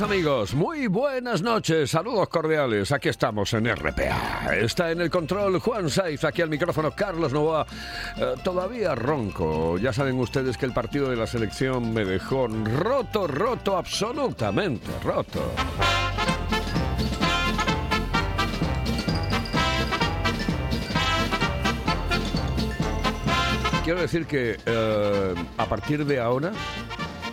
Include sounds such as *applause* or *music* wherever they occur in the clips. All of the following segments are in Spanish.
Amigos, muy buenas noches, saludos cordiales, aquí estamos en RPA. Está en el control Juan Saiz, aquí al micrófono Carlos Novoa, eh, todavía ronco. Ya saben ustedes que el partido de la selección me dejó roto, roto, absolutamente roto. Quiero decir que eh, a partir de ahora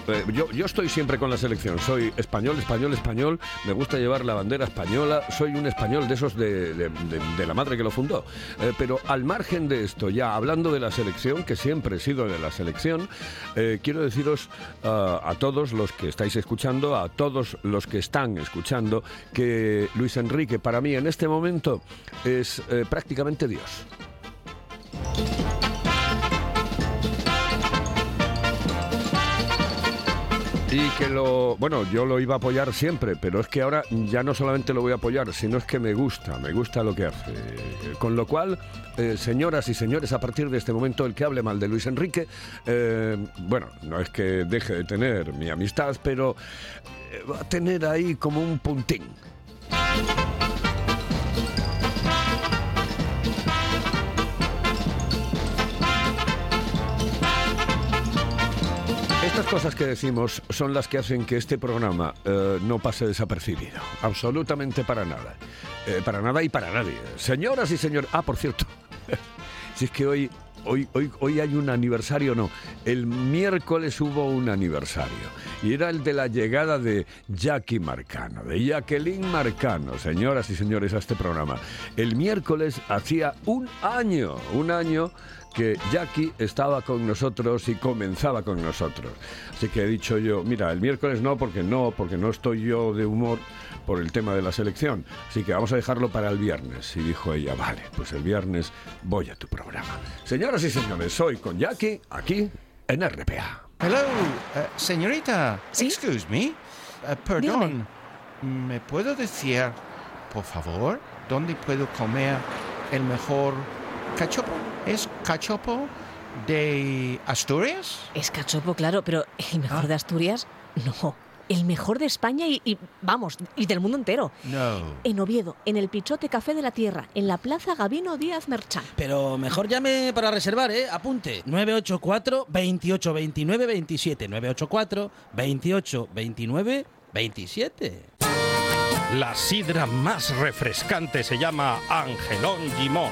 eh, yo, yo estoy siempre con la selección. Soy español, español, español. Me gusta llevar la bandera española. Soy un español de esos de, de- la madre que lo fundó. Eh, pero al margen de esto, ya hablando de la selección, que siempre he sido de la selección, eh, quiero deciros ah, a todos los que estáis escuchando, a todos los que están escuchando, que Luis Enrique para mí en este momento es prácticamente Dios. Y que lo, bueno, yo lo iba a apoyar siempre, pero es que ahora ya no solamente lo voy a apoyar, sino es que me gusta, me gusta lo que hace. Con lo cual, eh, señoras y señores, a partir de este momento, el que hable mal de Luis Enrique, eh, bueno, no es que deje de tener mi amistad, pero eh, va a tener ahí como un puntín. Cosas que decimos son las que hacen que este programa eh, no pase desapercibido. Absolutamente para nada. Eh, para nada y para nadie. Señoras y señores. Ah, por cierto. *laughs* si es que hoy, hoy, hoy, hoy hay un aniversario, no. El miércoles hubo un aniversario. Y era el de la llegada de Jackie Marcano, de Jacqueline Marcano, señoras y señores, a este programa. El miércoles hacía un año, un año que Jackie estaba con nosotros y comenzaba con nosotros. Así que he dicho yo, mira, el miércoles no, porque no, porque no estoy yo de humor por el tema de la selección. Así que vamos a dejarlo para el viernes. Y dijo ella, vale, pues el viernes voy a tu programa. Señoras y señores, soy con Jackie aquí en RPA. Hello, eh, señorita. ¿Sí? Excuse me. Eh, perdón. ¿Me puedo decir, por favor, dónde puedo comer el mejor cachopo? ¿Es cachopo de Asturias? Es cachopo, claro, pero el mejor Ah. de Asturias, no. El mejor de España y, y, vamos, y del mundo entero. No. En Oviedo, en el Pichote Café de la Tierra, en la Plaza Gabino Díaz Merchán. Pero mejor llame para reservar, ¿eh? Apunte. 984 28 29 27. 984 28 29 27. La sidra más refrescante se llama Angelón Gimón.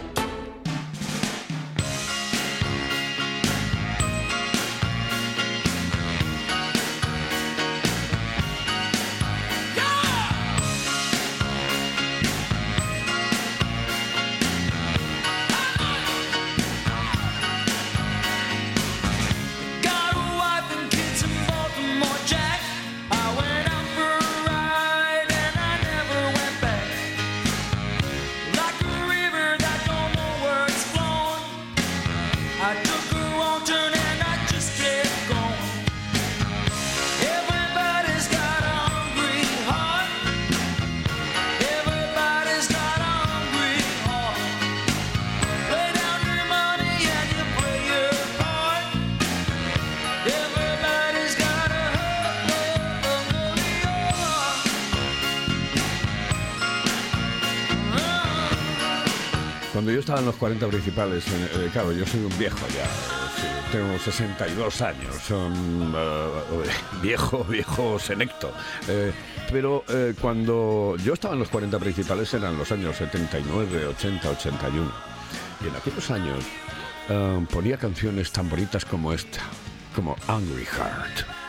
Yo estaba en los 40 principales, eh, claro, yo soy un viejo ya, tengo 62 años, son eh, *laughs* viejo, viejo senecto. Eh, pero eh, cuando yo estaba en los 40 principales eran los años 79, 80, 81. Y en aquellos años ponía canciones tan bonitas como esta, como Angry Heart.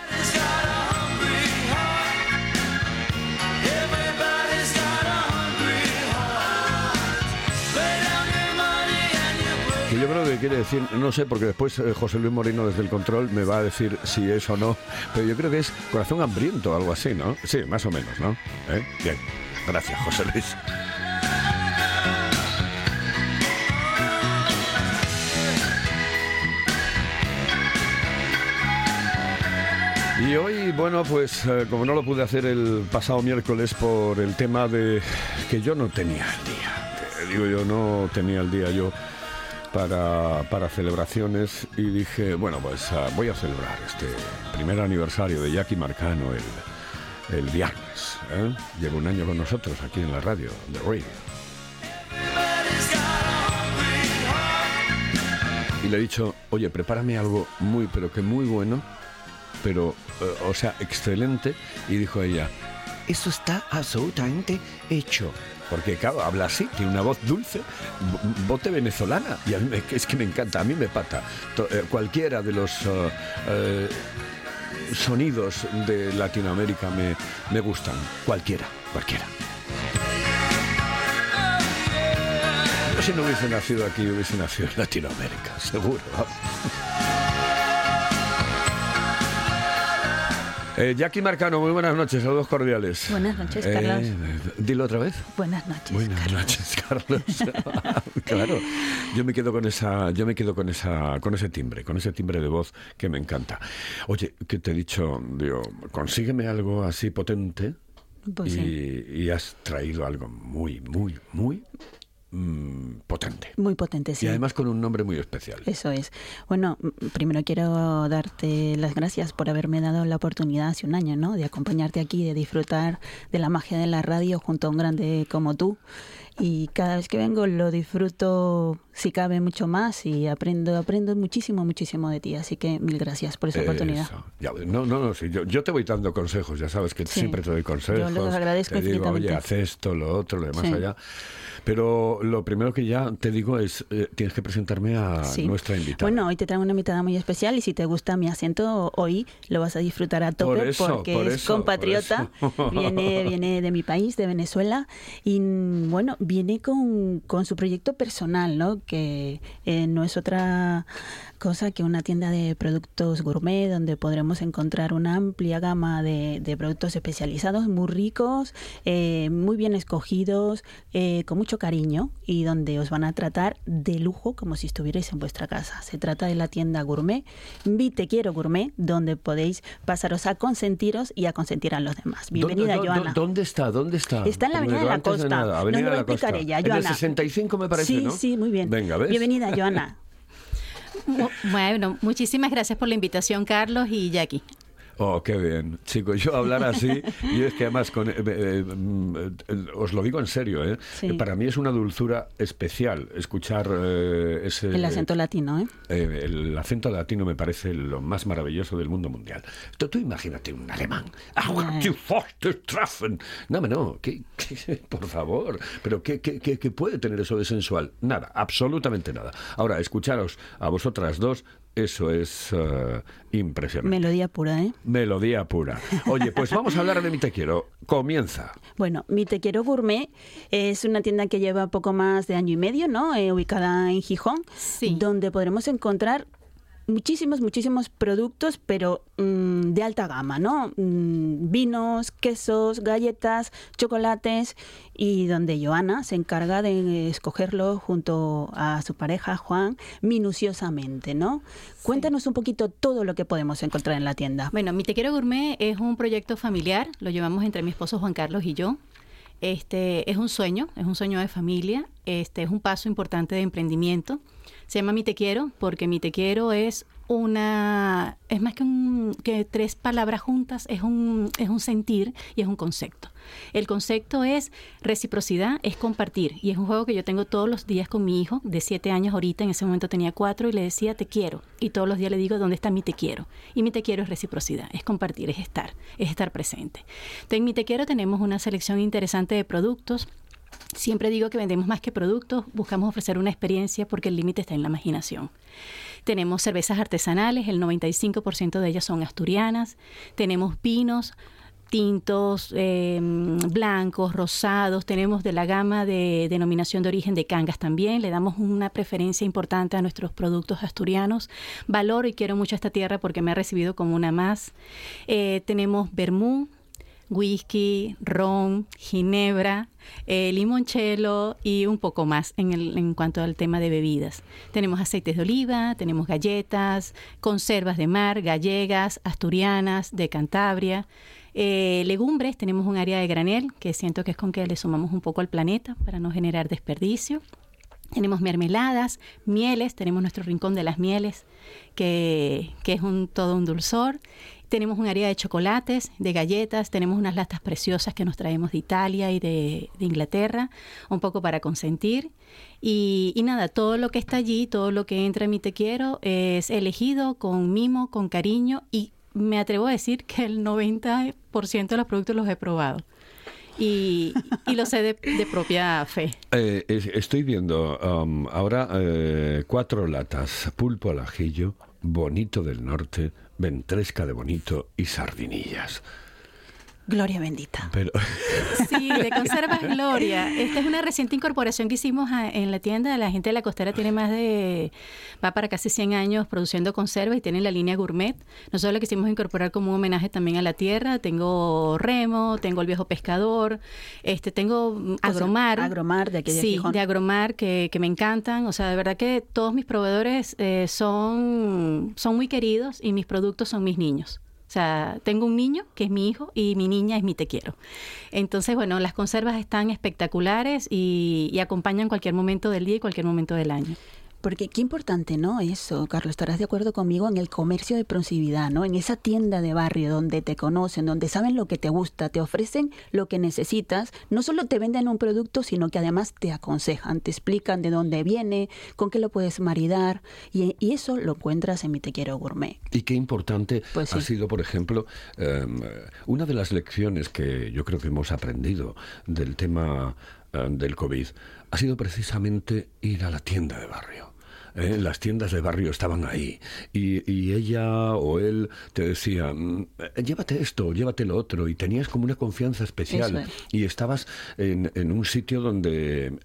Yo creo que quiere decir, no sé, porque después eh, José Luis Moreno desde el control me va a decir si es o no, pero yo creo que es corazón hambriento algo así, ¿no? Sí, más o menos, ¿no? ¿Eh? Bien, gracias José Luis. Y hoy, bueno, pues eh, como no lo pude hacer el pasado miércoles por el tema de que yo no tenía el día, digo yo, no tenía el día yo para, para celebraciones y dije, bueno, pues ah, voy a celebrar este primer aniversario de Jackie Marcano el, el viernes. ¿eh? Lleva un año con nosotros aquí en la radio, The Radio. Y le he dicho, oye, prepárame algo muy, pero que muy bueno, pero, eh, o sea, excelente. Y dijo ella, eso está absolutamente hecho. Porque, claro, habla así, tiene una voz dulce, bote venezolana. Y a mí me- es que me encanta, a mí me pata. Eh, cualquiera de los eh, eh, sonidos de Latinoamérica me, me gustan. Cualquiera, cualquiera. Si no hubiese nacido aquí, hubiese nacido en Latinoamérica, *laughs* seguro. Eh, Jackie Marcano, muy buenas noches, saludos cordiales. Buenas noches, Eh, Carlos. dilo otra vez. Buenas noches. Buenas Carlos. noches, Carlos. *laughs* *laughs* claro, yo me quedo con esa, yo me quedo con esa, con ese timbre, con ese timbre de voz que me encanta. Oye, que te he dicho, digo, consígueme algo así potente Pues y, sí. y has traído algo muy, muy, muy mm, potente. Muy potente, sí. Y además con un nombre muy especial. Eso es. Bueno, m- primero quiero darte las gracias por haberme dado la oportunidad hace un año, ¿no? De acompañarte aquí, de disfrutar de la magia de la radio junto a un grande como tú. Y cada vez que vengo lo disfruto, si cabe, mucho más y aprendo, aprendo muchísimo, muchísimo de ti. Así que mil gracias por esa oportunidad. Ya, no, no, no, sí, yo, yo te voy dando consejos, ya sabes que Sí. siempre te doy consejos. Yo los agradezco te digo, oye, haz esto, lo otro, lo demás Sí. allá. Pero lo primero que ya te digo es, eh, tienes que presentarme a nuestra invitada. Bueno, hoy te traigo una invitada muy especial y si te gusta mi acento, hoy lo vas a disfrutar a tope Por eso, porque por es eso, compatriota, viene, viene de mi país, de Venezuela, y mm, bueno, viene con, con su proyecto personal, ¿no? Que eh, no es otra cosa que una tienda de productos gourmet donde podremos encontrar una amplia gama de, de productos especializados muy ricos, eh, muy bien escogidos, eh, con mucho cariño y donde os van a tratar de lujo como si estuvierais en vuestra casa. Se trata de la tienda gourmet, Vi Te Quiero Gourmet, donde podéis pasaros a consentiros y a consentir a los demás. Bienvenida, ¿Dó- dó- Joana. ¿Dónde está? ¿Dónde está? Está en la Avenida de la Costa. nada, Avenida de la Costa. explicar ella, En el Joana. 65 me parece, sí, ¿no? sí, muy bien. Venga, ¿ves? Bienvenida, Joana. *laughs* Bueno, muchísimas gracias por la invitación, Carlos y Jackie. Oh, qué bien. Chicos, yo hablar así, y es que además, con, eh, eh, mm, eh, os lo digo en serio, ¿eh? Sí. Para mí es una dulzura especial escuchar eh, ese... El acento latino, ¿eh? el acento latino me parece lo más maravilloso del mundo mundial. Tú, tú imagínate un alemán. No, no, ¿qué- qué- por favor. Pero ¿qué, qué, qué- qué puede tener eso de sensual? Nada, absolutamente nada. Ahora, escucharos a vosotras dos, eso es eh, impresionante. Melodía pura, ¿eh? Melodía pura. Oye, pues *laughs* vamos a hablar de mi te quiero. Comienza. Bueno, Mi Te Quiero Gourmet es una tienda que lleva poco más de año y medio, ¿no? Eh, ubicada en Gijón, Sí. donde podremos encontrar muchísimos, muchísimos productos, pero mm, de alta gama, ¿no? Mm, vinos, quesos, galletas, chocolates y donde Joana se encarga de escogerlo junto a su pareja Juan minuciosamente, ¿no? Cuéntanos un poquito todo lo que podemos encontrar en la tienda. Bueno, Mi Te Quiero Gourmet es un proyecto familiar, lo llevamos entre mi esposo Juan Carlos y yo. Este es un sueño, es un sueño de familia, este es un paso importante de emprendimiento. Se llama Mi Te Quiero porque Mi Te Quiero es una es más que, un, que tres palabras juntas, es un, es un sentir y es un concepto. El concepto es reciprocidad, es compartir. Y es un juego que yo tengo todos los días con mi hijo, de siete años ahorita, en ese momento tenía cuatro, y le decía te quiero. Y todos los días le digo, ¿dónde está mi te quiero? Y mi te quiero es reciprocidad, es compartir, es estar, es estar presente. En mi te quiero tenemos una selección interesante de productos. Siempre digo que vendemos más que productos, buscamos ofrecer una experiencia porque el límite está en la imaginación. Tenemos cervezas artesanales, el 95% de ellas son asturianas. Tenemos vinos, tintos, eh, blancos, rosados. Tenemos de la gama de denominación de origen de cangas también. Le damos una preferencia importante a nuestros productos asturianos. Valoro y quiero mucho esta tierra porque me ha recibido como una más. Eh, tenemos vermú, whisky, ron, ginebra, eh, limoncello y un poco más en, el- en cuanto al tema de bebidas. Tenemos aceites de oliva, tenemos galletas, conservas de mar, gallegas, asturianas, de Cantabria. Eh, legumbres, tenemos un área de granel que siento que es con que le sumamos un poco al planeta para no generar desperdicio. Tenemos mermeladas, mieles, tenemos nuestro rincón de las mieles, que, que es un, todo un dulzor. Tenemos un área de chocolates, de galletas, tenemos unas latas preciosas que nos traemos de Italia y de, de Inglaterra, un poco para consentir. Y, y nada, todo lo que está allí, todo lo que entra en mi te quiero, es elegido con mimo, con cariño y me atrevo a decir que el 90% de los productos los he probado. Y, y lo sé de, de propia fe. Eh, es- estoy viendo um, ahora eh, cuatro latas, pulpo al ajillo, bonito del norte, ventresca de bonito y sardinillas. Gloria bendita. Pero *laughs* Sí, de Conservas Gloria. Esta es una reciente incorporación que hicimos a- en la tienda. La gente de la costera tiene más de, va para casi 100 años produciendo conservas y tiene la línea gourmet. Nosotros lo quisimos incorporar como un homenaje también a la tierra. Tengo remo, tengo el viejo pescador, este, tengo mm, agromar. Agromar de aquí de Sí, Gijón. de agromar que, que me encantan. O sea, de verdad que todos mis proveedores eh, son, son muy queridos y mis productos son mis niños. O sea, tengo un niño que es mi hijo y mi niña es mi te quiero. Entonces, bueno, las conservas están espectaculares y, y acompañan cualquier momento del día y cualquier momento del año. Porque qué importante, ¿no? Eso, Carlos, estarás de acuerdo conmigo en el comercio de proximidad, ¿no? En esa tienda de barrio donde te conocen, donde saben lo que te gusta, te ofrecen lo que necesitas, no solo te venden un producto, sino que además te aconsejan, te explican de dónde viene, con qué lo puedes maridar, y, y eso lo encuentras en mi Te Quiero Gourmet. Y qué importante Pues ha sido, por ejemplo, em, una de las lecciones que yo creo que hemos aprendido del tema em, del COVID ha sido precisamente ir a la tienda de barrio. ¿Eh? Las tiendas de barrio estaban ahí y, y ella o él te decía, "Mm, eh, llévate esto, llévate lo otro y tenías como una confianza especial es. y estabas en, en un sitio donde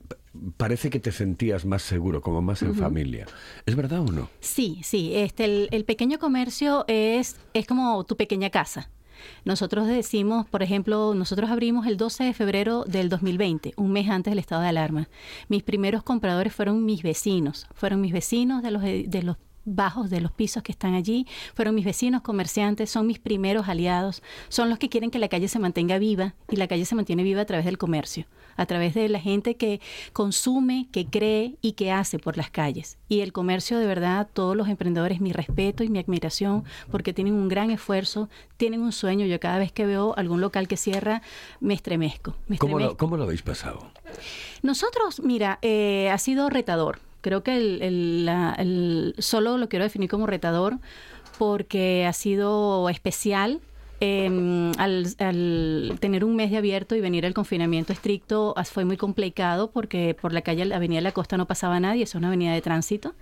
parece que te sentías más seguro, como más en familia. ¿Es verdad o no? Sí, sí. Este, el, el pequeño comercio es, es como tu pequeña casa. Nosotros decimos, por ejemplo, nosotros abrimos el 12 de febrero del 2020, un mes antes del estado de alarma. Mis primeros compradores fueron mis vecinos, fueron mis vecinos de los, de los bajos de los pisos que están allí, fueron mis vecinos comerciantes, son mis primeros aliados, son los que quieren que la calle se mantenga viva y la calle se mantiene viva a través del comercio, a través de la gente que consume, que cree y que hace por las calles. Y el comercio, de verdad, todos los emprendedores, mi respeto y mi admiración, porque tienen un gran esfuerzo, tienen un sueño. Yo cada vez que veo algún local que cierra, me estremezco. Me ¿Cómo estremezco. lo, cómo lo habéis pasado? Nosotros, mira, eh, ha sido retador. Creo que el, el- la- solo lo quiero definir como retador porque ha sido especial. eh, al, al tener un mes de abierto y venir el confinamiento estricto fue muy complicado porque por la calle, la avenida de la costa no pasaba nadie, es una avenida de tránsito.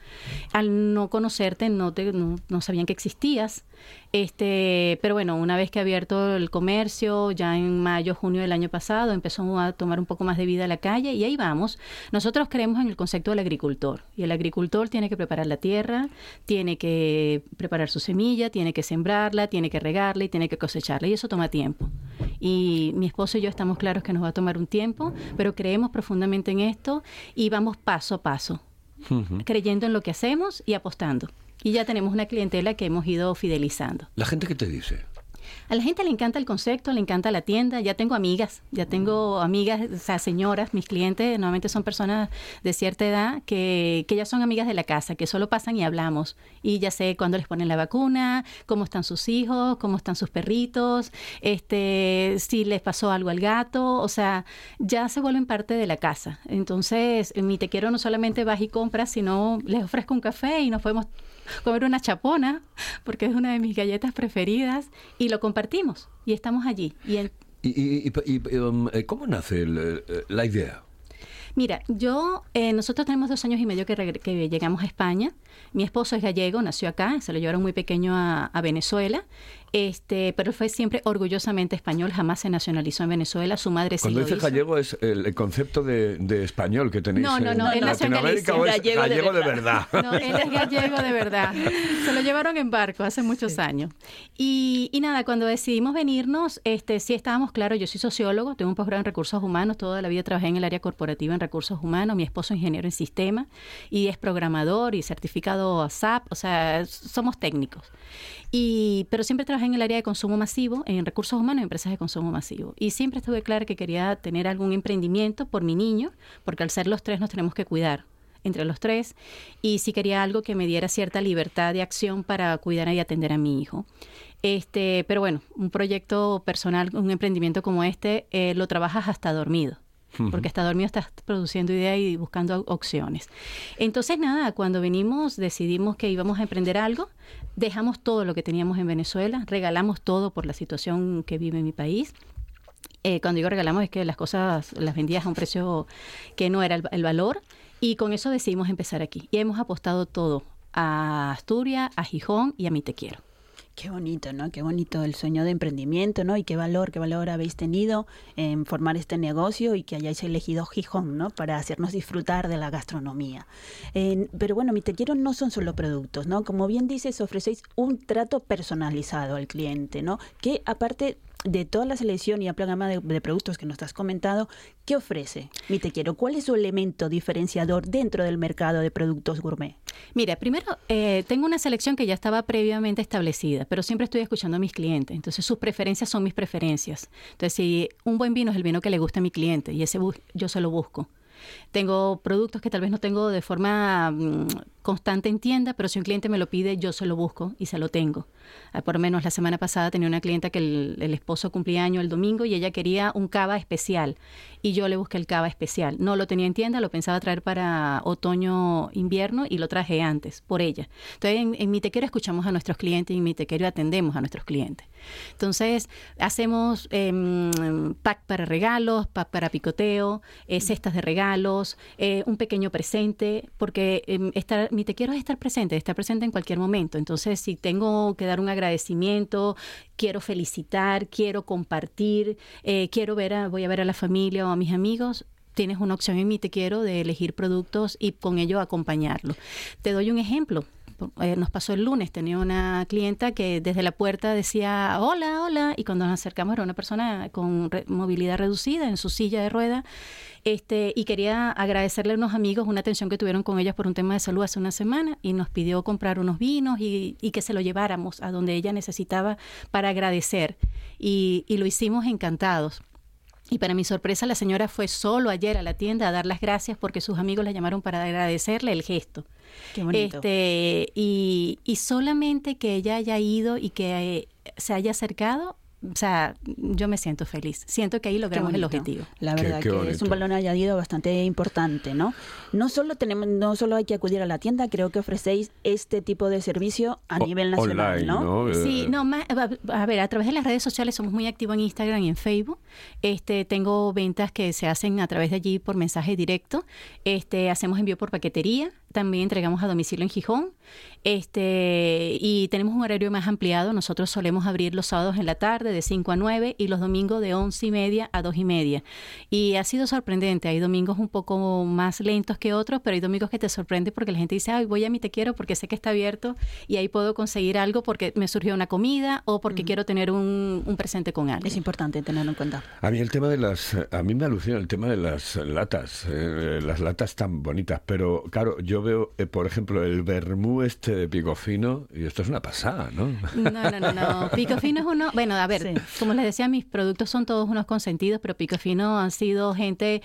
Al no conocerte no, te, no, no sabían que existías. Este, pero bueno, una vez que ha abierto el comercio, ya en mayo, junio del año pasado, empezó a tomar un poco más de vida la calle y ahí vamos. Nosotros creemos en el concepto del agricultor y el agricultor tiene que preparar la tierra, tiene que preparar su semilla, tiene que sembrarla, tiene que regarla y tiene que cosecharla y eso toma tiempo. Y mi esposo y yo estamos claros que nos va a tomar un tiempo, pero creemos profundamente en esto y vamos paso a paso, creyendo en lo que hacemos y apostando. Y ya tenemos una clientela que hemos ido fidelizando. La gente que te dice, A la gente le encanta el concepto, le encanta la tienda. Ya tengo amigas, ya tengo amigas, o sea, señoras, mis clientes normalmente son personas de cierta edad que, que ya son amigas de la casa, que solo pasan y hablamos. Y ya sé cuándo les ponen la vacuna, cómo están sus hijos, cómo están sus perritos, este, si les pasó algo al gato. O sea, ya se vuelven parte de la casa. Entonces, en mi te quiero no solamente vas y compras, sino les ofrezco un café y nos podemos comer una chapona, porque es una de mis galletas preferidas, y lo compartimos. Y estamos allí. Y ¿Y, y- um, eh, cómo nace el, eh, la idea? Mira, yo, eh, nosotros tenemos dos años y medio que, que llegamos a España. Mi esposo es gallego, nació acá, se lo llevaron muy pequeño a, a Venezuela, este, pero fue siempre orgullosamente español, jamás se nacionalizó en Venezuela. Su madre sí Cuando lo dices hizo. gallego es el, el concepto de, de español que tenéis No, no, en no, él nació en Latinoamérica Galicia. o es Gallego de gallego de verdad. verdad. *laughs* No, él es gallego de verdad. Se lo llevaron en barco hace muchos años. Y, y nada, cuando decidimos venirnos, este, sí estábamos claros, yo soy sociólogo, tengo un posgrado en recursos humanos, toda la vida trabajé en el área corporativa en recursos humanos, mi esposo es ingeniero en sistemas y es programador y certificado SAP, o sea, somos técnicos. Y, pero siempre trabajé en el área de consumo masivo, en recursos humanos y empresas de consumo masivo. Y siempre estuve clara que quería tener algún emprendimiento por mi niño, porque al ser los tres nos tenemos que cuidar entre los tres y sí quería algo que me diera cierta libertad de acción para cuidar y atender a mi hijo. Este, pero bueno, un proyecto personal, un emprendimiento como este, eh, lo trabajas hasta dormido. Porque hasta dormido estás produciendo ideas y buscando opciones. Entonces, nada, cuando venimos decidimos que íbamos a emprender algo, dejamos todo lo que teníamos en Venezuela, regalamos todo por la situación que vive mi país. Eh, cuando digo regalamos es que las cosas las vendías a un precio que no era el, el valor y con eso decidimos empezar aquí. Y hemos apostado todo a Asturias, a Gijón y a Mi Te Quiero. Qué bonito, ¿no? Qué bonito el sueño de emprendimiento, ¿no? Y qué valor, qué valor habéis tenido en formar este negocio y que hayáis elegido Gijón, ¿no? Para hacernos disfrutar de la gastronomía. Pero bueno, mi te quiero no son solo productos, ¿no? Como bien dices, ofrecéis un trato personalizado al cliente, ¿no? Que aparte de toda la selección y el programa de, productos que nos has comentado, ¿qué ofrece mi te quiero? ¿Cuál es su elemento diferenciador dentro del mercado de productos gourmet? Mira, primero, eh, tengo una selección que ya estaba previamente establecida, pero siempre estoy escuchando a mis clientes. Entonces, sus preferencias son mis preferencias. Entonces, si un buen vino es el vino que le gusta a mi cliente y ese yo se lo busco. Tengo productos que tal vez no tengo de forma mm, constante en tienda, pero si un cliente me lo pide, yo se lo busco y se lo tengo. Ah, Por lo menos la semana pasada tenía una clienta que el, el esposo cumplía año el domingo y ella quería un cava especial y yo le busqué el cava especial. No lo tenía en tienda, lo pensaba traer para otoño, invierno y lo traje antes por ella. Entonces en, en Mi Tequero escuchamos a nuestros clientes y en Mi Tequero atendemos a nuestros clientes. Entonces hacemos em, pack para regalos, pack para picoteo, eh, cestas de regalos, eh, un pequeño presente, porque em, estar, Mi Tequero es estar presente, estar presente en cualquier momento. Entonces si tengo que dar un agradecimiento, quiero felicitar, quiero compartir, eh, quiero ver a, voy a ver a la familia o a mis amigos, tienes una opción en mi Te Quiero de elegir productos y con ello acompañarlo. Te doy un ejemplo. Eh, nos pasó el lunes, tenía una clienta que desde la puerta decía hola, hola, y cuando nos acercamos era una persona con movilidad reducida en su silla de rueda, este, y quería agradecerle a unos amigos una atención que tuvieron con ellas por un tema de salud hace una semana, y nos pidió comprar unos vinos y, que se lo lleváramos a donde ella necesitaba para agradecer, y lo hicimos encantados. Y para mi sorpresa, la señora fue solo ayer a la tienda a dar las gracias porque sus amigos la llamaron para agradecerle el gesto. Qué bonito. Este, y, y solamente que ella haya ido y que eh, se haya acercado, o sea, yo me siento feliz. Siento que ahí logramos el objetivo. La verdad qué que es un valor añadido bastante importante, ¿no? No solo tenemos, no solo hay que acudir a la tienda, creo que ofrecéis este tipo de servicio a O- nivel nacional, online, ¿no? ¿no? Sí, Eh, no, más, a a ver, a través de las redes sociales somos muy activos en Instagram y en Facebook. Este, tengo ventas que se hacen a través de allí por mensaje directo. Este, hacemos envío por paquetería. También entregamos a domicilio en Gijón. Este, y tenemos un horario más ampliado. Nosotros solemos abrir los sábados en la tarde de 5 a 9 y los domingos de 11 y media a 2 y media. Y ha sido sorprendente. Hay domingos un poco más lentos que otros, pero hay domingos que te sorprende porque la gente dice, ay, voy a mi te quiero porque sé que está abierto y ahí puedo conseguir algo porque me surgió una comida o porque quiero tener un, un presente con alguien. Es importante tenerlo en cuenta. A mí el tema de las, a mí me alucina el tema de las latas, eh, las latas tan bonitas, pero claro, yo veo, eh, por ejemplo, el vermú este de picofino y esto es una pasada, ¿no? No, no, no, no. *laughs* Pico Fino es uno. Bueno, a ver, Sí. como les decía, mis productos son todos unos consentidos, pero Pico Fino han sido gente.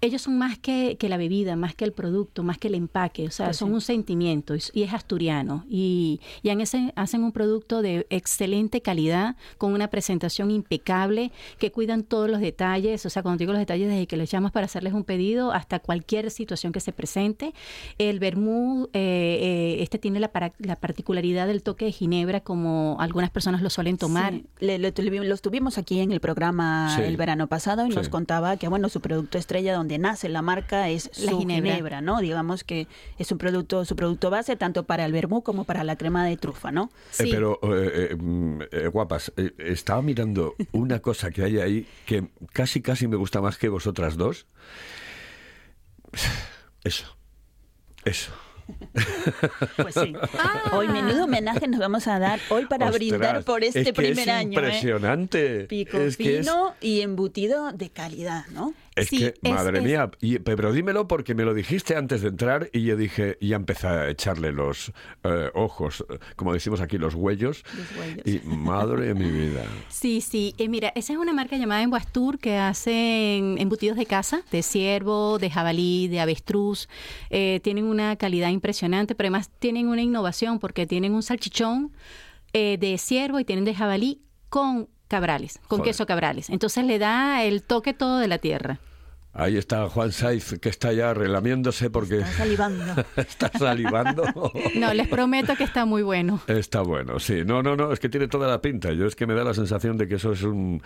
Ellos son más que, que la bebida, más que el producto, más que el empaque. O sea, Pues son sí. un sentimiento y, y es asturiano. Y, y han ese- hacen un producto de excelente calidad, con una presentación impecable, que cuidan todos los detalles. O sea, cuando digo los detalles, desde que les llamas para hacerles un pedido hasta cualquier situación que se presente. El vermú, eh, eh, este tiene la, para- la particularidad del toque de ginebra, como algunas personas lo suelen tomar. Sí, le- los tuvimos aquí en el programa Sí. el verano pasado y nos contaba que bueno su producto estrella donde nace la marca es La su ginebra. ginebra. no digamos que es un producto su producto base tanto para el vermú como para la crema de trufa no Eh, Sí. pero, eh, eh, mm, guapas, eh, estaba mirando una cosa que hay ahí que casi, casi me gusta más que vosotras dos. Eso. Eso. *laughs* pues sí hoy menudo homenaje nos vamos a dar hoy para Ostras, brindar por este es que primer es año ¿eh? impresionante. pico Es que es- fino y embutido de calidad no Es Sí, que, es- madre es- mía, y- pero dímelo porque me lo dijiste antes de entrar y yo dije, y ya empecé a echarle los eh, ojos, eh, como decimos aquí, los huellos. Los huellos. Y madre de mi vida. Sí, sí. Eh, mira, esa es una marca llamada Emboastur que hacen embutidos de casa, de ciervo, de jabalí, de avestruz. Eh, tienen una calidad impresionante, pero además tienen una innovación porque tienen un salchichón de ciervo y tienen de jabalí con cabrales, con Joder. queso cabrales. Entonces le da el toque todo de la tierra. Ahí está Juan Saiz, que está ya relamiéndose porque Está salivando *laughs* está salivando. No, les prometo que está muy bueno. Está bueno, sí. No, no, no, es que tiene toda la pinta. Yo es que me da la sensación de que eso es un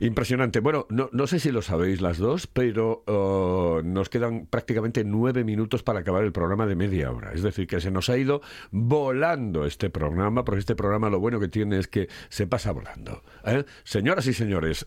impresionante. Bueno, no, no sé si lo sabéis las dos, pero uh, nos quedan prácticamente nueve minutos para acabar el programa de media hora. Es decir, que se nos ha ido volando este programa, porque este programa lo bueno que tiene es que se pasa volando. ¿eh? Señoras y señores,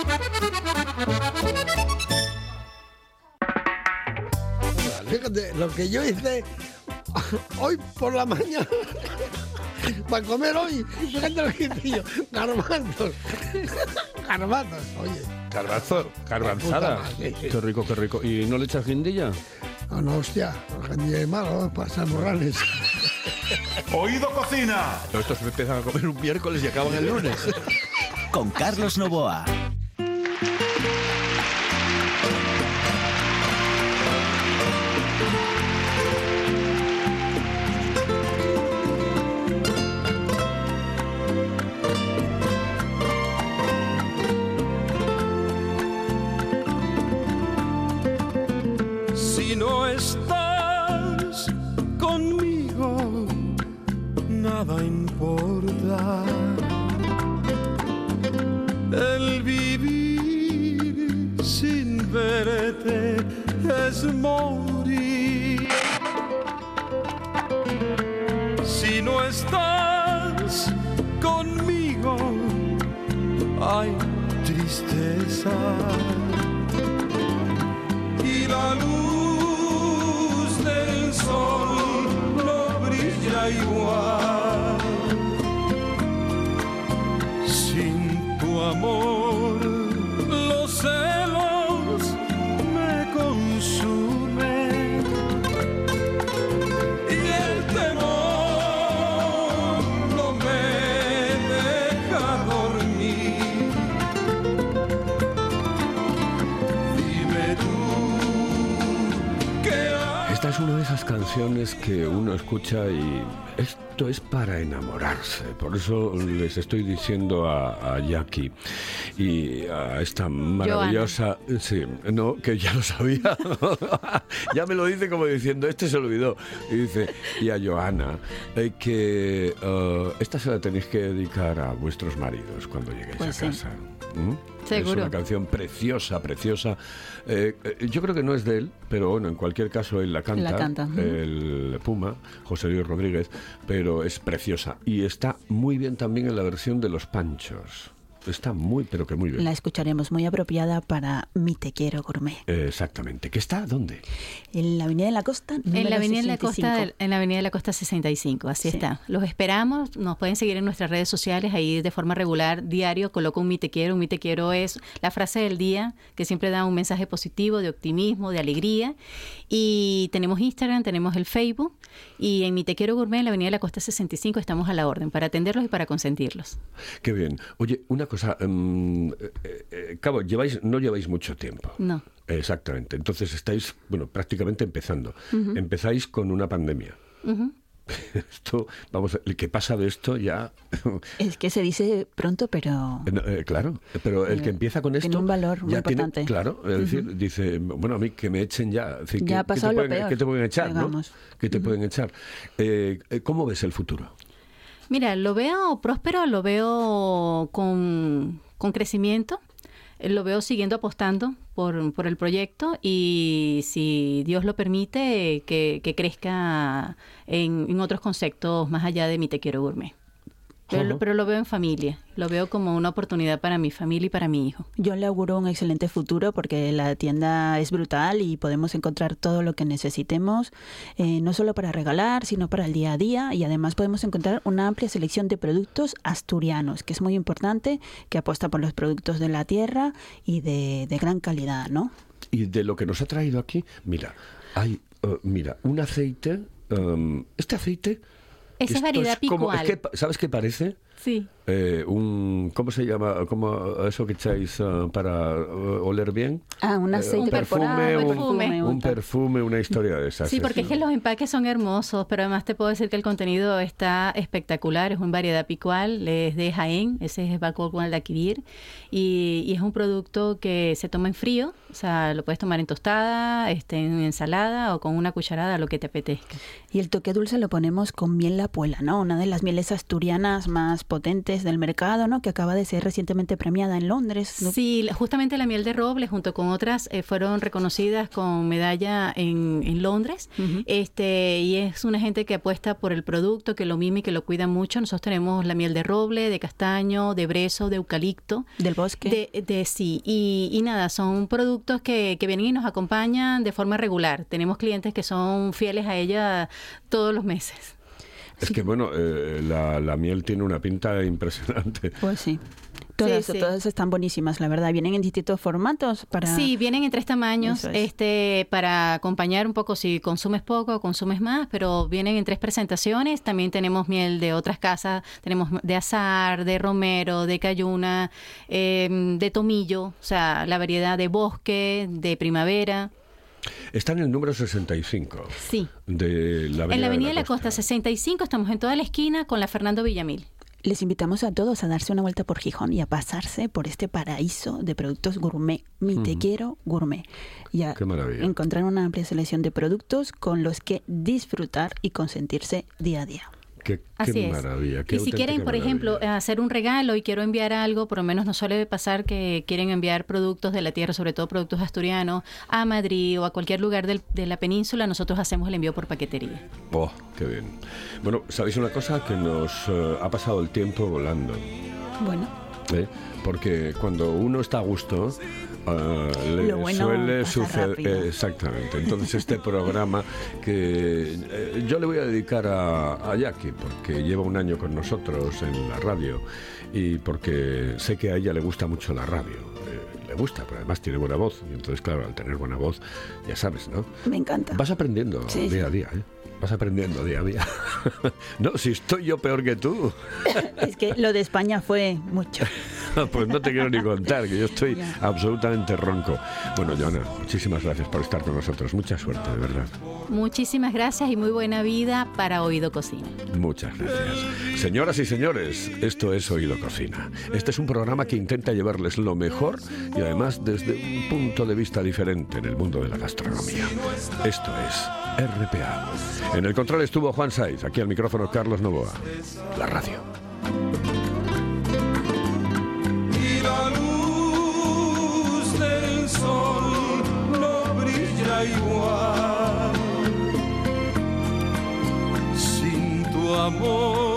Lo que yo hice hoy por la mañana para comer hoy, fíjate lo que hice yo, garbanzos, garbanzos, oye. Garbanzo, garbanzada. Qué rico, qué rico. ¿Y no le echas guindilla? No, no, hostia, gente de malo, para San Morales. Oído Cocina. Estos empiezan a comer un miércoles y acaban el lunes. Con Carlos Novoa. Morir. Si no estás conmigo, hay tristeza y la luz del sol no brilla igual. Esas canciones que uno escucha y esto es para enamorarse. Por eso les estoy diciendo a, a Jackie y a esta maravillosa... Sí, no, que ya lo sabía. *laughs* ya me lo dice como diciendo, este se olvidó. Y dice, y a Joana, eh, que eh, esta se la tenéis que dedicar a vuestros maridos cuando lleguéis Pues a sí. casa. ¿Mm? Es una canción preciosa, preciosa. Eh, eh, yo creo que no es de él, pero bueno, en cualquier caso él la canta. La canta. El Puma, José Luis Rodríguez, pero es preciosa. Y está muy bien también en la versión de Los Panchos. Está muy, pero que muy bien. La escucharemos muy apropiada para Mi Te Quiero Gourmet. Eh, Exactamente. ¿Que está dónde? En la Avenida de la Costa, En la Avenida de la 65. Costa, del- en la Avenida de la Costa 65, así Sí. está. Los esperamos, nos pueden seguir en nuestras redes sociales, ahí de forma regular, diario, coloco un mi te quiero, un mi te quiero es la frase del día que siempre da un mensaje positivo, de optimismo, de alegría. Y tenemos Instagram, tenemos el Facebook y en mi te quiero gourmet en la Avenida de la Costa 65 estamos a la orden para atenderlos y para consentirlos. Qué bien. Oye, una cosa. em, eh, eh, Cabo, lleváis, no lleváis mucho tiempo. No. Exactamente. Entonces estáis, bueno, prácticamente empezando. Empezáis con una pandemia. *laughs* Esto, vamos, el que pasa de esto ya. *laughs* Es que se dice pronto, pero No, eh, claro, pero el que empieza con tiene esto un valor muy tiene, importante. claro, es decir, dice, bueno, a mí que me echen ya, Es decir, Ya ha ¿qué- pasado ¿qué lo te pueden, peor, qué te pueden echar, no? ¿Qué te pueden echar? ¿Cómo ves el futuro? Mira, lo veo próspero, lo veo con, con crecimiento, eh, lo veo siguiendo apostando por, por el proyecto y si Dios lo permite, que, que crezca en, en otros conceptos más allá de mi te quiero gourmet. Pero, lo- Ujú. pero lo veo en familia, lo veo como una oportunidad para mi familia y para mi hijo. yo le auguro un excelente futuro porque la tienda es brutal y podemos encontrar todo lo que necesitemos, eh, no solo para regalar, sino para el día a día y además podemos encontrar una amplia selección de productos asturianos, que es muy importante, que apuesta por los productos de la tierra y de, de gran calidad, ¿no? Y de lo que nos ha traído aquí, mira, hay, eh, mira, un aceite, em, este aceite... Esa es variedad como- es picual. que ¿Sabes qué parece? Sí. Eh, un, ¿Cómo se llama? ¿Cómo, eso que echáis eh, para eh, oler bien? Ah, un Eh, aceite perfume, un, perfume, un un perfume, una historia de esas. Sí, porque es que los empaques son hermosos, pero además te puedo decir que el contenido está espectacular, es una variedad picual, es de Jaén, ese es Balcón de adquirir, y, y es un producto que se toma en frío, o sea, lo puedes tomar en tostada, este, en ensalada o con una cucharada, lo que te apetezca. Y el toque dulce lo ponemos con miel la puela, ¿no? Una de las mieles asturianas más potentes del mercado, ¿no? Que acaba de ser recientemente premiada en Londres. ¿no? Sí, justamente la miel de roble junto con otras eh, fueron reconocidas con medalla en, en Londres. este Y es una gente que apuesta por el producto, que lo mima y que lo cuida mucho. Nosotros tenemos la miel de roble, de castaño, de brezo, de eucalipto. Del bosque. De, de- sí, y, y nada, son productos que, que vienen y nos acompañan de forma regular. Tenemos clientes que son fieles a ella todos los meses. Es que, bueno, eh, la, la miel tiene una pinta impresionante. Pues sí. Todas, sí. todas están buenísimas, la verdad. Vienen en distintos formatos para... Sí, vienen en tres tamaños, es. este, para acompañar un poco si consumes poco o consumes más, pero vienen en tres presentaciones. También tenemos miel de otras casas, tenemos de azar, de romero, de cayuna, eh, de tomillo, o sea, la variedad de bosque, de primavera. Está en el número 65 Sí. de la Avenida, en la Avenida de la Costa. Costa 65 estamos en toda la esquina con la Fernando Villamil. Les invitamos a todos a darse una vuelta por Gijón y a pasarse por este paraíso de productos gourmet. Mi te quiero gourmet. Y a Qué maravilla. encontrar una amplia selección de productos con los que disfrutar y consentirse día a día. Qué, qué Así es. maravilla. qué y si quieren, por ejemplo, hacer un regalo y quiero enviar algo, por lo menos nos suele pasar que quieren enviar productos de la tierra, sobre todo productos asturianos, a Madrid o a cualquier lugar del- de la península, nosotros hacemos el envío por paquetería. Oh, qué bien. Bueno, ¿sabéis una cosa? Que nos eh, ha pasado el tiempo volando. Bueno, ¿eh? Porque cuando uno está a gusto, eh, le bueno suele suceder. exactamente. Entonces, este *laughs* programa que eh, yo le voy a dedicar a, a Jackie, porque lleva un año con nosotros en la radio y porque sé que a ella le gusta mucho la radio. Eh, le gusta, pero además tiene buena voz. Y entonces, claro, al tener buena voz, ya sabes, ¿no? me encanta. Vas aprendiendo Sí, día sí. a día, ¿eh? Vas aprendiendo día a día. *laughs* no, si estoy yo peor que tú. *laughs* Es que lo de España fue mucho. *laughs* pues no te quiero ni contar, que yo estoy absolutamente ronco. Bueno, Joana, muchísimas gracias por estar con nosotros. Mucha suerte, de verdad. Muchísimas gracias y muy buena vida para Oído Cocina. Muchas gracias. Señoras y señores, esto es Oído Cocina. Este es un programa que intenta llevarles lo mejor y además desde un punto de vista diferente en el mundo de la gastronomía. Esto es RPA. En el control estuvo Juan Saiz, aquí al micrófono Carlos Novoa. La radio. igual sin tu amor.